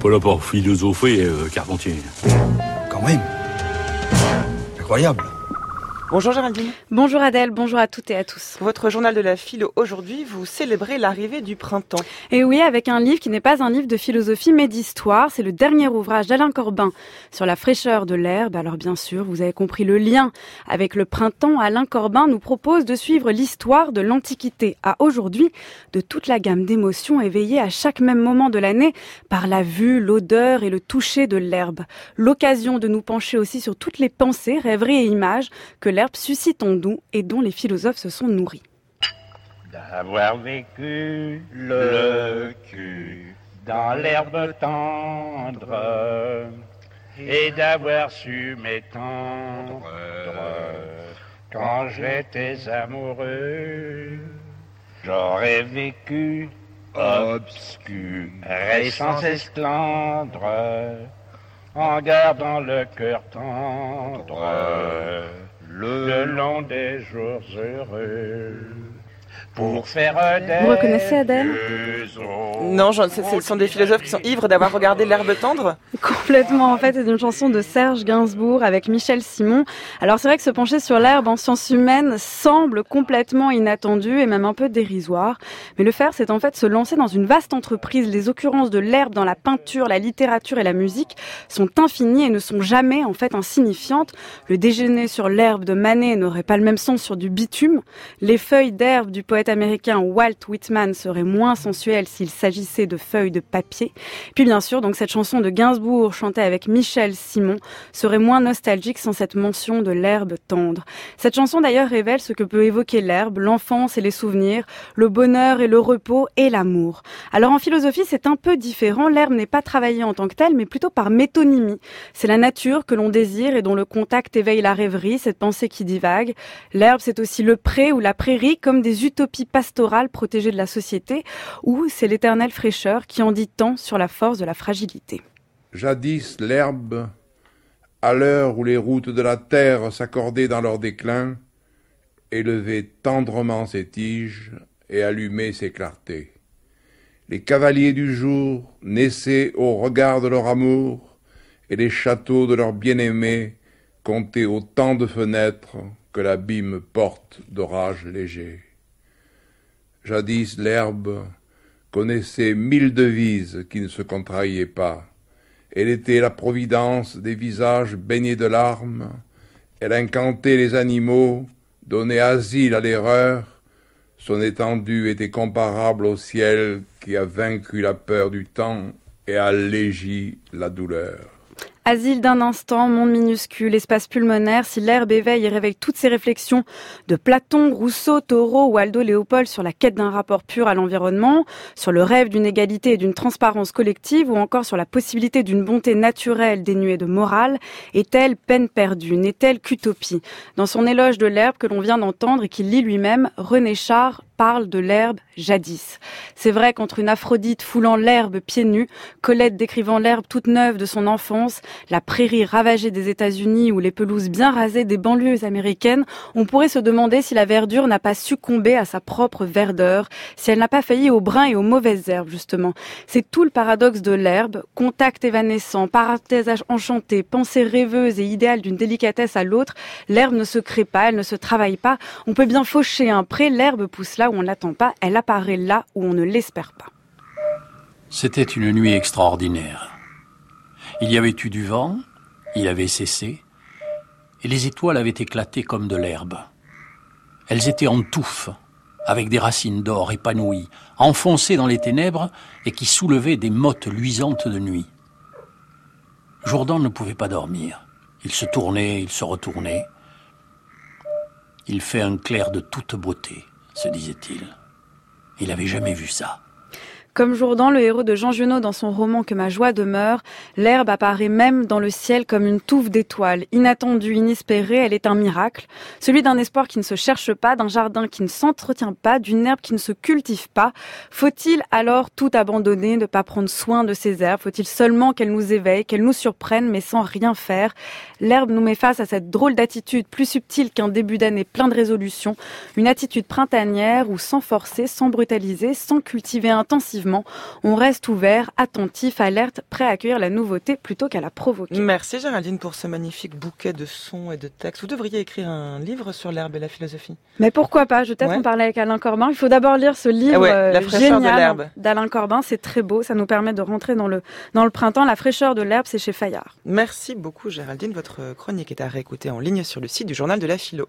pas là pour philosopher, euh, Carpentier. Quand même. Incroyable. Bonjour Géraldine. Bonjour Adèle, bonjour à toutes et à tous. Votre journal de la philo aujourd'hui, vous célébrez l'arrivée du printemps. Et oui, avec un livre qui n'est pas un livre de philosophie mais d'histoire. C'est le dernier ouvrage d'Alain Corbin sur la fraîcheur de l'herbe. Alors bien sûr, vous avez compris le lien avec le printemps. Alain Corbin nous propose de suivre l'histoire de l'Antiquité à aujourd'hui, de toute la gamme d'émotions éveillées à chaque même moment de l'année par la vue, l'odeur et le toucher de l'herbe. L'occasion de nous pencher aussi sur toutes les pensées, rêveries et images que l'herbe suscite en nous et dont les philosophes se sont nourris. D'avoir vécu le cul dans l'herbe tendre et d'avoir su m'étendre quand j'étais amoureux. J'aurais vécu obscur sans esclandre en gardant le cœur tendre le long des jours heureux. Pour faire Vous reconnaissez Adèle Non, ce sont des philosophes qui sont ivres d'avoir regardé l'herbe tendre Complètement, en fait, c'est une chanson de Serge Gainsbourg avec Michel Simon. Alors c'est vrai que se pencher sur l'herbe en sciences humaines semble complètement inattendu et même un peu dérisoire. Mais le faire, c'est en fait se lancer dans une vaste entreprise. Les occurrences de l'herbe dans la peinture, la littérature et la musique sont infinies et ne sont jamais en fait insignifiantes. Le déjeuner sur l'herbe de Manet n'aurait pas le même sens sur du bitume. Les feuilles d'herbe du poète américain Walt Whitman serait moins sensuel s'il s'agissait de feuilles de papier. Puis bien sûr, donc cette chanson de Gainsbourg chantée avec Michel Simon serait moins nostalgique sans cette mention de l'herbe tendre. Cette chanson d'ailleurs révèle ce que peut évoquer l'herbe, l'enfance et les souvenirs, le bonheur et le repos et l'amour. Alors en philosophie, c'est un peu différent. L'herbe n'est pas travaillée en tant que telle, mais plutôt par métonymie. C'est la nature que l'on désire et dont le contact éveille la rêverie, cette pensée qui divague. L'herbe, c'est aussi le pré ou la prairie comme des utopies pastorale protégée de la société, ou c'est l'éternelle fraîcheur qui en dit tant sur la force de la fragilité. Jadis l'herbe, à l'heure où les routes de la terre s'accordaient dans leur déclin, élevait tendrement ses tiges et allumait ses clartés. Les cavaliers du jour naissaient au regard de leur amour, et les châteaux de leurs bien-aimés comptaient autant de fenêtres que l'abîme porte d'orage léger. Jadis l'herbe connaissait mille devises qui ne se contrariaient pas. Elle était la providence des visages baignés de larmes. Elle incantait les animaux, donnait asile à l'erreur. Son étendue était comparable au ciel qui a vaincu la peur du temps et allégi la douleur. Asile d'un instant, monde minuscule, espace pulmonaire, si l'herbe éveille et réveille toutes ces réflexions de Platon, Rousseau, Thoreau ou Aldo Léopold sur la quête d'un rapport pur à l'environnement, sur le rêve d'une égalité et d'une transparence collective ou encore sur la possibilité d'une bonté naturelle dénuée de morale, est-elle peine perdue, n'est-elle qu'utopie? Dans son éloge de l'herbe que l'on vient d'entendre et qu'il lit lui-même, René Char parle de l'herbe jadis. C'est vrai qu'entre une Aphrodite foulant l'herbe pieds nus, Colette décrivant l'herbe toute neuve de son enfance, la prairie ravagée des États-Unis ou les pelouses bien rasées des banlieues américaines, on pourrait se demander si la verdure n'a pas succombé à sa propre verdeur, si elle n'a pas failli aux brins et aux mauvaises herbes, justement. C'est tout le paradoxe de l'herbe, contact évanescent, parenthèse enchantée, pensée rêveuse et idéale d'une délicatesse à l'autre. L'herbe ne se crée pas, elle ne se travaille pas. On peut bien faucher un pré, l'herbe pousse là on l'attend pas, elle apparaît là où on ne l'espère pas. C'était une nuit extraordinaire. Il y avait eu du vent, il avait cessé, et les étoiles avaient éclaté comme de l'herbe. Elles étaient en touffe, avec des racines d'or épanouies, enfoncées dans les ténèbres et qui soulevaient des mottes luisantes de nuit. Jourdan ne pouvait pas dormir. Il se tournait, il se retournait. Il fait un clair de toute beauté se disait-il. Il n'avait jamais vu ça. Comme Jourdan, le héros de Jean Genot dans son roman Que ma joie demeure, l'herbe apparaît même dans le ciel comme une touffe d'étoiles. Inattendue, inespérée, elle est un miracle. Celui d'un espoir qui ne se cherche pas, d'un jardin qui ne s'entretient pas, d'une herbe qui ne se cultive pas. Faut-il alors tout abandonner, ne pas prendre soin de ces herbes? Faut-il seulement qu'elles nous éveillent, qu'elles nous surprennent, mais sans rien faire? L'herbe nous met face à cette drôle d'attitude plus subtile qu'un début d'année plein de résolutions. Une attitude printanière où sans forcer, sans brutaliser, sans cultiver intensivement, On reste ouvert, attentif, alerte, prêt à accueillir la nouveauté plutôt qu'à la provoquer. Merci Géraldine pour ce magnifique bouquet de sons et de textes. Vous devriez écrire un livre sur l'herbe et la philosophie. Mais pourquoi pas? Je vais peut-être en parler avec Alain Corbin. Il faut d'abord lire ce livre ah la génial d'Alain Corbin. C'est très beau. Ça nous permet de rentrer dans le, dans le printemps. La fraîcheur de l'herbe, c'est chez Fayard. Merci beaucoup Géraldine. Votre chronique est à réécouter en ligne sur le site du journal de la philo.